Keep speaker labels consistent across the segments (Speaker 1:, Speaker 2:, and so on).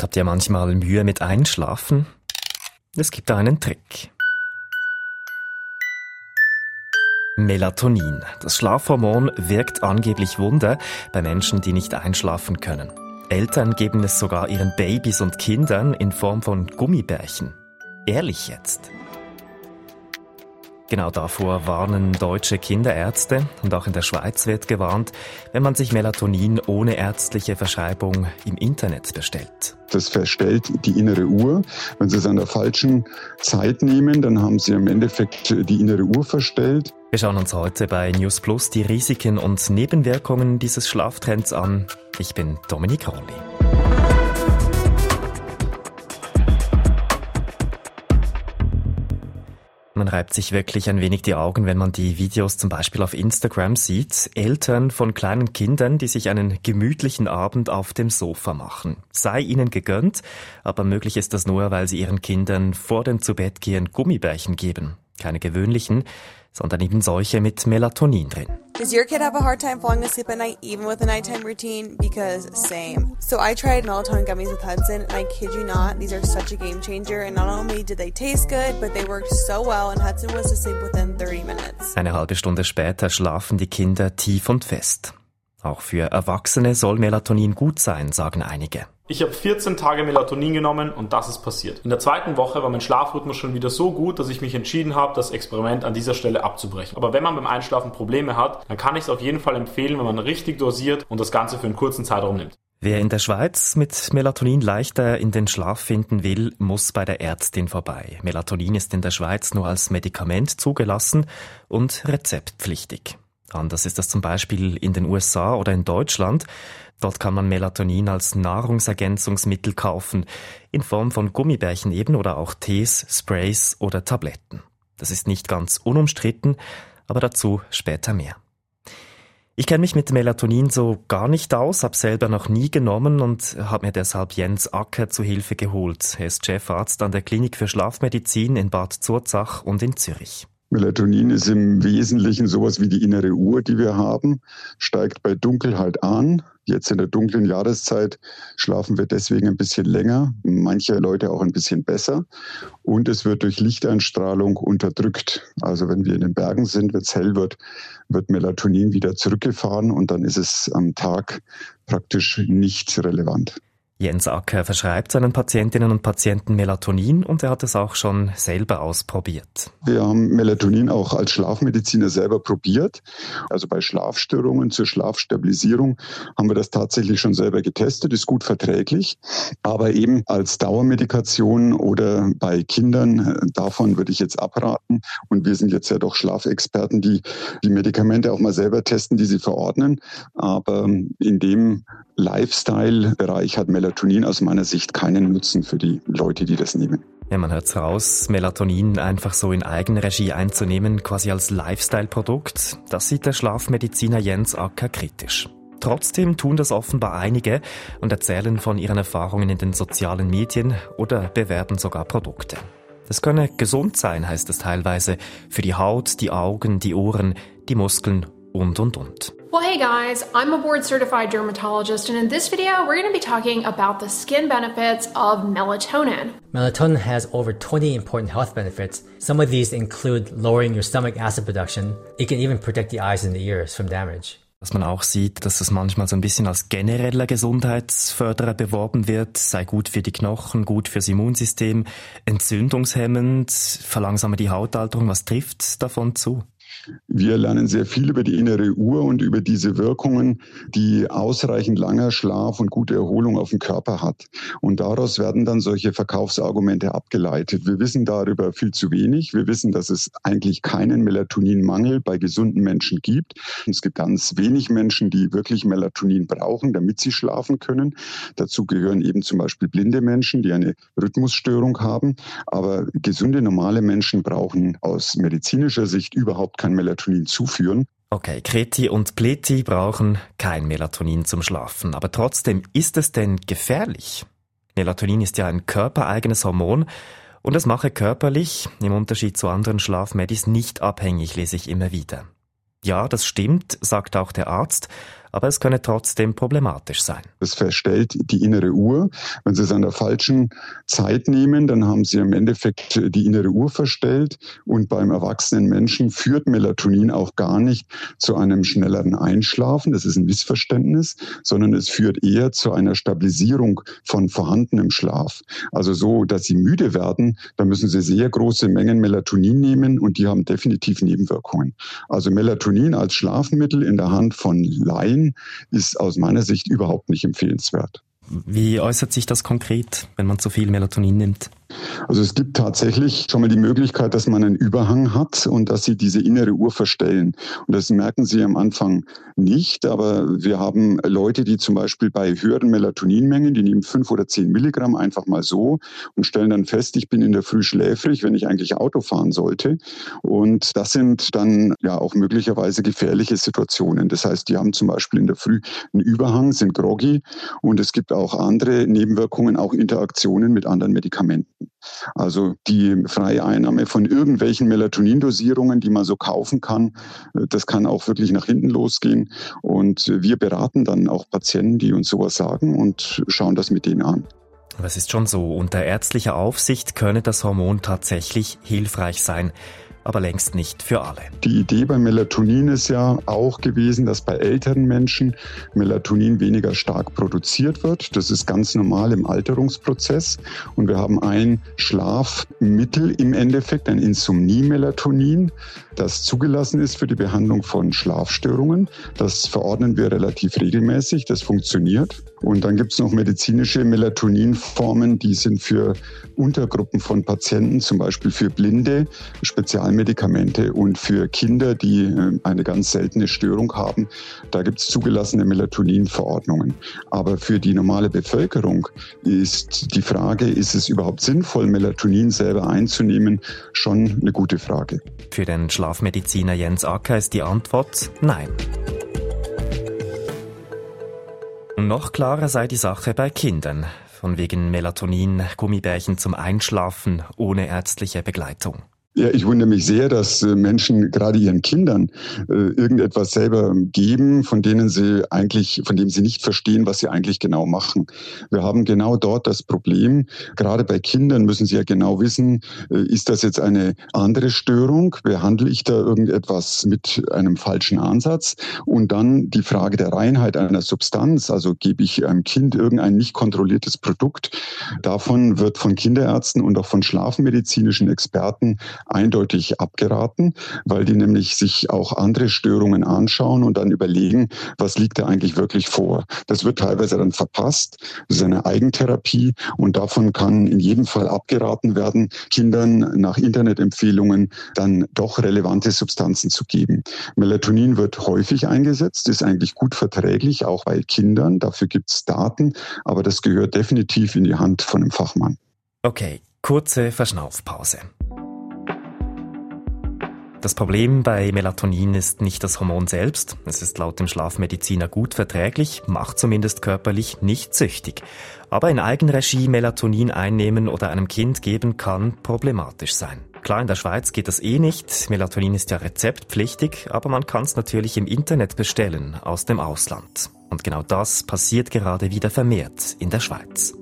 Speaker 1: Habt ihr manchmal Mühe mit Einschlafen? Es gibt da einen Trick. Melatonin. Das Schlafhormon wirkt angeblich Wunder bei Menschen, die nicht einschlafen können. Eltern geben es sogar ihren Babys und Kindern in Form von Gummibärchen. Ehrlich jetzt? Genau davor warnen deutsche Kinderärzte und auch in der Schweiz wird gewarnt, wenn man sich Melatonin ohne ärztliche Verschreibung im Internet bestellt.
Speaker 2: Das verstellt die innere Uhr. Wenn Sie es an der falschen Zeit nehmen, dann haben Sie im Endeffekt die innere Uhr verstellt.
Speaker 1: Wir schauen uns heute bei News Plus die Risiken und Nebenwirkungen dieses Schlaftrends an. Ich bin Dominik Rolli. Man reibt sich wirklich ein wenig die Augen, wenn man die Videos zum Beispiel auf Instagram sieht. Eltern von kleinen Kindern, die sich einen gemütlichen Abend auf dem Sofa machen. Sei ihnen gegönnt, aber möglich ist das nur, weil sie ihren Kindern vor dem Zubettgehen Gummibärchen geben. Keine gewöhnlichen, sondern eben solche mit Melatonin drin.
Speaker 3: Does your kid have a hard time falling asleep at night even with a nighttime routine? Because same. So I tried melatonin gummies with Hudson and I kid you not, these are such a game changer and not only did they taste good, but they worked so well and Hudson was asleep within 30 minutes.
Speaker 1: Eine halbe Stunde später schlafen die Kinder tief und fest. Auch für Erwachsene soll Melatonin gut sein, sagen einige.
Speaker 4: Ich habe 14 Tage Melatonin genommen und das ist passiert. In der zweiten Woche war mein Schlafrhythmus schon wieder so gut, dass ich mich entschieden habe, das Experiment an dieser Stelle abzubrechen. Aber wenn man beim Einschlafen Probleme hat, dann kann ich es auf jeden Fall empfehlen, wenn man richtig dosiert und das Ganze für einen kurzen Zeitraum nimmt.
Speaker 1: Wer in der Schweiz mit Melatonin leichter in den Schlaf finden will, muss bei der Ärztin vorbei. Melatonin ist in der Schweiz nur als Medikament zugelassen und rezeptpflichtig. Anders ist das zum Beispiel in den USA oder in Deutschland. Dort kann man Melatonin als Nahrungsergänzungsmittel kaufen, in Form von Gummibärchen eben oder auch Tees, Sprays oder Tabletten. Das ist nicht ganz unumstritten, aber dazu später mehr. Ich kenne mich mit Melatonin so gar nicht aus, habe selber noch nie genommen und habe mir deshalb Jens Acker zu Hilfe geholt. Er ist Chefarzt an der Klinik für Schlafmedizin in Bad Zurzach und in Zürich.
Speaker 2: Melatonin ist im Wesentlichen sowas wie die innere Uhr, die wir haben, steigt bei Dunkelheit an. Jetzt in der dunklen Jahreszeit schlafen wir deswegen ein bisschen länger, manche Leute auch ein bisschen besser. Und es wird durch Lichteinstrahlung unterdrückt. Also wenn wir in den Bergen sind, wenn es hell wird, wird Melatonin wieder zurückgefahren und dann ist es am Tag praktisch nicht relevant.
Speaker 1: Jens Acker verschreibt seinen Patientinnen und Patienten Melatonin und er hat es auch schon selber ausprobiert.
Speaker 2: Wir haben Melatonin auch als Schlafmediziner selber probiert. Also bei Schlafstörungen zur Schlafstabilisierung haben wir das tatsächlich schon selber getestet, ist gut verträglich. Aber eben als Dauermedikation oder bei Kindern, davon würde ich jetzt abraten. Und wir sind jetzt ja doch Schlafexperten, die die Medikamente auch mal selber testen, die sie verordnen. Aber in dem Lifestyle-Bereich hat Melatonin aus meiner Sicht keinen Nutzen für die Leute, die das nehmen.
Speaker 1: Ja, man hört's raus, Melatonin einfach so in Eigenregie einzunehmen, quasi als Lifestyle-Produkt, das sieht der Schlafmediziner Jens Acker kritisch. Trotzdem tun das offenbar einige und erzählen von ihren Erfahrungen in den sozialen Medien oder bewerben sogar Produkte. Das könne gesund sein, heißt es teilweise, für die Haut, die Augen, die Ohren, die Muskeln und und und.
Speaker 5: Well, hey guys, I'm a board certified dermatologist, and in this video, we're going to be talking about the skin benefits of melatonin.
Speaker 6: Melatonin has over 20 important health benefits. Some of these include lowering your stomach acid production. It can even protect the eyes and the ears from damage.
Speaker 1: Was man auch sieht, dass es manchmal so ein bisschen als genereller Gesundheitsförderer beworben wird, sei gut für die Knochen, gut fürs Immunsystem, entzündungshemmend, verlangsame die Hautalterung. Was trifft davon zu?
Speaker 2: Wir lernen sehr viel über die innere Uhr und über diese Wirkungen, die ausreichend langer Schlaf und gute Erholung auf den Körper hat. Und daraus werden dann solche Verkaufsargumente abgeleitet. Wir wissen darüber viel zu wenig. Wir wissen, dass es eigentlich keinen Melatoninmangel bei gesunden Menschen gibt. Es gibt ganz wenig Menschen, die wirklich Melatonin brauchen, damit sie schlafen können. Dazu gehören eben zum Beispiel blinde Menschen, die eine Rhythmusstörung haben. Aber gesunde, normale Menschen brauchen aus medizinischer Sicht überhaupt kein Melatonin zuführen.
Speaker 1: Okay, Kreti und Pleti brauchen kein Melatonin zum Schlafen. Aber trotzdem, ist es denn gefährlich? Melatonin ist ja ein körpereigenes Hormon und es mache körperlich, im Unterschied zu anderen Schlafmedis, nicht abhängig, lese ich immer wieder. Ja, das stimmt, sagt auch der Arzt, aber es könne trotzdem problematisch sein.
Speaker 2: Es verstellt die innere Uhr. Wenn Sie es an der falschen Zeit nehmen, dann haben Sie im Endeffekt die innere Uhr verstellt und beim erwachsenen Menschen führt Melatonin auch gar nicht zu einem schnelleren Einschlafen. Das ist ein Missverständnis, sondern es führt eher zu einer Stabilisierung von vorhandenem Schlaf. Also so, dass Sie müde werden, da müssen Sie sehr große Mengen Melatonin nehmen und die haben definitiv Nebenwirkungen. Also Melatonin als Schlafmittel in der Hand von Laien ist aus meiner Sicht überhaupt nicht empfehlenswert.
Speaker 1: Wie äußert sich das konkret, wenn man zu viel Melatonin nimmt?
Speaker 2: Also es gibt tatsächlich schon mal die Möglichkeit, dass man einen Überhang hat und dass Sie diese innere Uhr verstellen. Und das merken Sie am Anfang nicht, aber wir haben Leute, die zum Beispiel bei höheren Melatoninmengen, die nehmen fünf oder zehn Milligramm einfach mal so und stellen dann fest, ich bin in der Früh schläfrig, wenn ich eigentlich Auto fahren sollte. Und das sind dann ja auch möglicherweise gefährliche Situationen. Das heißt, die haben zum Beispiel in der Früh einen Überhang, sind groggy und es gibt auch andere Nebenwirkungen, auch Interaktionen mit anderen Medikamenten. Also die freie Einnahme von irgendwelchen Melatonindosierungen, die man so kaufen kann, äh, das kann auch wirklich nach hinten losgehen. Und wir beraten dann auch Patienten, die uns sowas sagen und schauen das mit denen an.
Speaker 1: Es ist schon so, unter ärztlicher Aufsicht könne das Hormon tatsächlich hilfreich sein aber längst nicht für alle.
Speaker 2: Die Idee bei Melatonin ist ja auch gewesen, dass bei älteren Menschen Melatonin weniger stark produziert wird. Das ist ganz normal im Alterungsprozess. Und wir haben ein Schlafmittel im Endeffekt, ein Insomnie-Melatonin, das zugelassen ist für die Behandlung von Schlafstörungen. Das verordnen wir relativ regelmäßig. Das funktioniert. Und dann gibt es noch medizinische Melatoninformen, die sind für Untergruppen von Patienten, zum Beispiel für Blinde, Spezialmedikamente und für Kinder, die äh, eine ganz seltene Störung haben. Da gibt es zugelassene Melatoninverordnungen. Aber für die normale Bevölkerung ist die Frage, ist es überhaupt sinnvoll, Melatonin selber einzunehmen, schon eine gute Frage.
Speaker 1: Für den Schlafmediziner Jens Acker ist die Antwort nein. Noch klarer sei die Sache bei Kindern. Von wegen Melatonin, Gummibärchen zum Einschlafen ohne ärztliche Begleitung.
Speaker 2: Ja, ich wundere mich sehr, dass äh, Menschen gerade ihren Kindern äh, irgendetwas selber geben, von denen sie eigentlich, von dem sie nicht verstehen, was sie eigentlich genau machen. Wir haben genau dort das Problem. Gerade bei Kindern müssen sie ja genau wissen, äh, ist das jetzt eine andere Störung? Behandle ich da irgendetwas mit einem falschen Ansatz? Und dann die Frage der Reinheit einer Substanz. Also gebe ich einem Kind irgendein nicht kontrolliertes Produkt? Davon wird von Kinderärzten und auch von schlafmedizinischen Experten eindeutig abgeraten, weil die nämlich sich auch andere Störungen anschauen und dann überlegen, was liegt da eigentlich wirklich vor. Das wird teilweise dann verpasst. Das ist eine Eigentherapie und davon kann in jedem Fall abgeraten werden, Kindern nach Internetempfehlungen dann doch relevante Substanzen zu geben. Melatonin wird häufig eingesetzt, ist eigentlich gut verträglich, auch bei Kindern. Dafür gibt es Daten, aber das gehört definitiv in die Hand von einem Fachmann.
Speaker 1: Okay, kurze Verschnaufpause. Das Problem bei Melatonin ist nicht das Hormon selbst. Es ist laut dem Schlafmediziner gut verträglich, macht zumindest körperlich nicht süchtig. Aber in Eigenregie Melatonin einnehmen oder einem Kind geben kann problematisch sein. Klar, in der Schweiz geht das eh nicht. Melatonin ist ja rezeptpflichtig, aber man kann es natürlich im Internet bestellen aus dem Ausland. Und genau das passiert gerade wieder vermehrt in der Schweiz.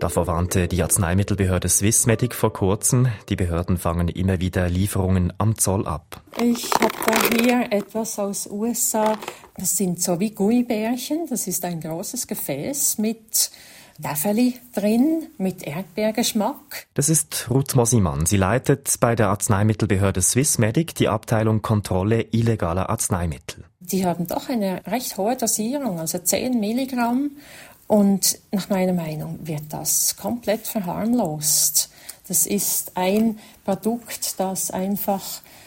Speaker 1: Davor warnte die Arzneimittelbehörde Swissmedic vor kurzem. Die Behörden fangen immer wieder Lieferungen am Zoll ab.
Speaker 7: Ich habe da hier etwas aus USA. Das sind so wie Gummibärchen. Das ist ein großes Gefäß mit Däffeli drin mit Erdbeergeschmack.
Speaker 1: Das ist Ruth Mosimann. Sie leitet bei der Arzneimittelbehörde Swissmedic die Abteilung Kontrolle illegaler Arzneimittel.
Speaker 7: Die haben doch eine recht hohe Dosierung, also 10 Milligramm. Und nach meiner Meinung wird das komplett verharmlost. Das ist ein Produkt, das einfach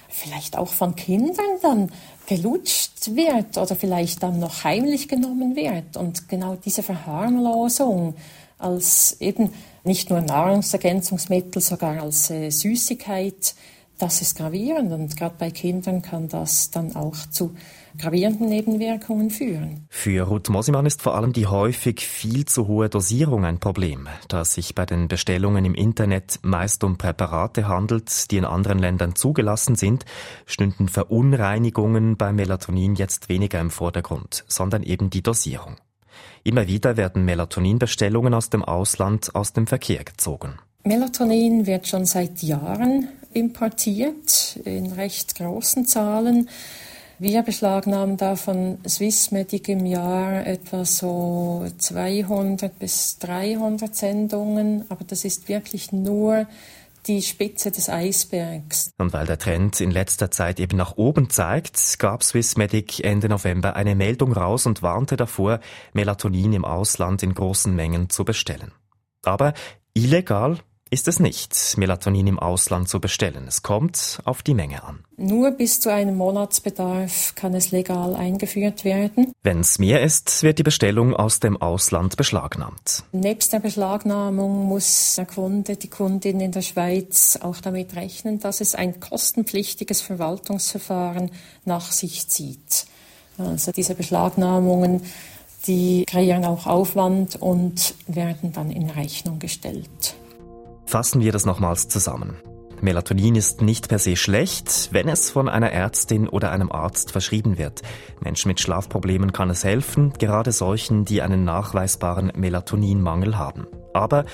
Speaker 7: vielleicht auch von Kindern dann gelutscht wird oder vielleicht dann noch heimlich genommen wird. Und genau diese Verharmlosung als eben nicht nur Nahrungsergänzungsmittel, sogar als äh, Süßigkeit, das ist gravierend und gerade bei Kindern kann das dann auch zu gravierenden Nebenwirkungen führen.
Speaker 1: Für Ruth Mosimann ist vor allem die häufig viel zu hohe Dosierung ein Problem, da es sich bei den Bestellungen im Internet meist um Präparate handelt, die in anderen Ländern zugelassen sind, stünden Verunreinigungen beim Melatonin jetzt weniger im Vordergrund, sondern eben die Dosierung. Immer wieder werden Melatoninbestellungen aus dem Ausland aus dem Verkehr gezogen.
Speaker 7: Melatonin wird schon seit Jahren importiert in recht großen Zahlen. Wir beschlagnahmen da von Swissmedic im Jahr etwa so 200 bis 300 Sendungen, aber das ist wirklich nur die Spitze des Eisbergs.
Speaker 1: Und weil der Trend in letzter Zeit eben nach oben zeigt, gab Swissmedic Ende November eine Meldung raus und warnte davor, Melatonin im Ausland in großen Mengen zu bestellen. Aber illegal ist es nicht, Melatonin im Ausland zu bestellen. Es kommt auf die Menge an.
Speaker 7: Nur bis zu einem Monatsbedarf kann es legal eingeführt werden.
Speaker 1: Wenn es mehr ist, wird die Bestellung aus dem Ausland beschlagnahmt.
Speaker 7: Nebst der Beschlagnahmung muss der Kunde, die Kundin in der Schweiz auch damit rechnen, dass es ein kostenpflichtiges Verwaltungsverfahren nach sich zieht. Also diese Beschlagnahmungen die kreieren auch Aufwand und werden dann in Rechnung gestellt.
Speaker 1: Fassen wir das nochmals zusammen. Melatonin ist nicht per se schlecht, wenn es von einer Ärztin oder einem Arzt verschrieben wird. Menschen mit Schlafproblemen kann es helfen, gerade solchen, die einen nachweisbaren Melatoninmangel haben. Aber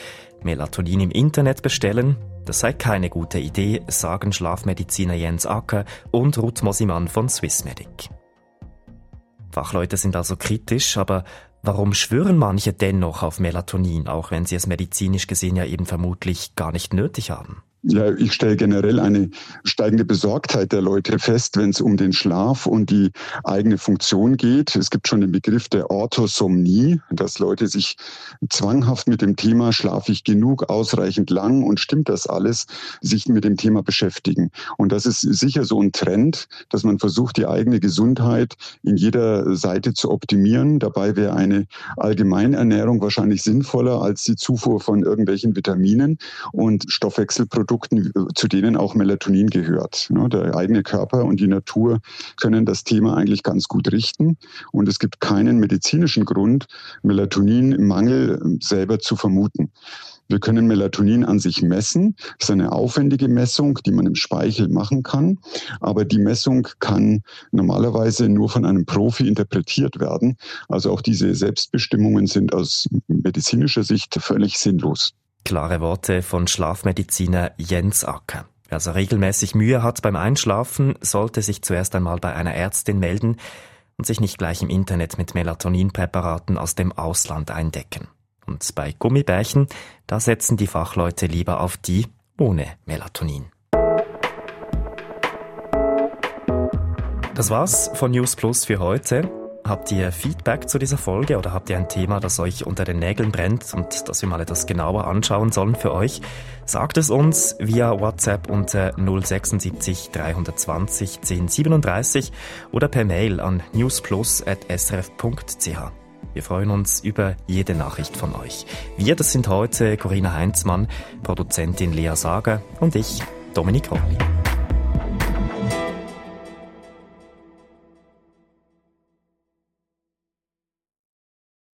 Speaker 1: Melatonin im Internet bestellen, das sei keine gute Idee, sagen Schlafmediziner Jens Acker und Ruth Mosimann von Swissmedic. Fachleute sind also kritisch, aber Warum schwören manche dennoch auf Melatonin, auch wenn sie es medizinisch gesehen ja eben vermutlich gar nicht nötig haben?
Speaker 2: Ja, ich stelle generell eine steigende Besorgtheit der Leute fest, wenn es um den Schlaf und die eigene Funktion geht. Es gibt schon den Begriff der Orthosomnie, dass Leute sich zwanghaft mit dem Thema schlafe ich genug, ausreichend lang und stimmt das alles, sich mit dem Thema beschäftigen. Und das ist sicher so ein Trend, dass man versucht, die eigene Gesundheit in jeder Seite zu optimieren. Dabei wäre eine Allgemeinernährung wahrscheinlich sinnvoller als die Zufuhr von irgendwelchen Vitaminen und Stoffwechselprodukten Produkten, zu denen auch Melatonin gehört. Der eigene Körper und die Natur können das Thema eigentlich ganz gut richten. Und es gibt keinen medizinischen Grund, Melatonin im Mangel selber zu vermuten. Wir können Melatonin an sich messen. Das ist eine aufwendige Messung, die man im Speichel machen kann. Aber die Messung kann normalerweise nur von einem Profi interpretiert werden. Also auch diese Selbstbestimmungen sind aus medizinischer Sicht völlig sinnlos.
Speaker 1: Klare Worte von Schlafmediziner Jens Acker. Wer also regelmäßig Mühe hat beim Einschlafen, sollte sich zuerst einmal bei einer Ärztin melden und sich nicht gleich im Internet mit Melatoninpräparaten aus dem Ausland eindecken. Und bei Gummibärchen, da setzen die Fachleute lieber auf die ohne Melatonin. Das war's von News Plus für heute. Habt ihr Feedback zu dieser Folge oder habt ihr ein Thema, das euch unter den Nägeln brennt und das wir mal etwas genauer anschauen sollen für euch? Sagt es uns via WhatsApp unter 076 320 1037 oder per Mail an newsplus.srf.ch. Wir freuen uns über jede Nachricht von euch. Wir, das sind heute Corinna Heinzmann, Produzentin Lea Sager und ich, Dominik Rolli.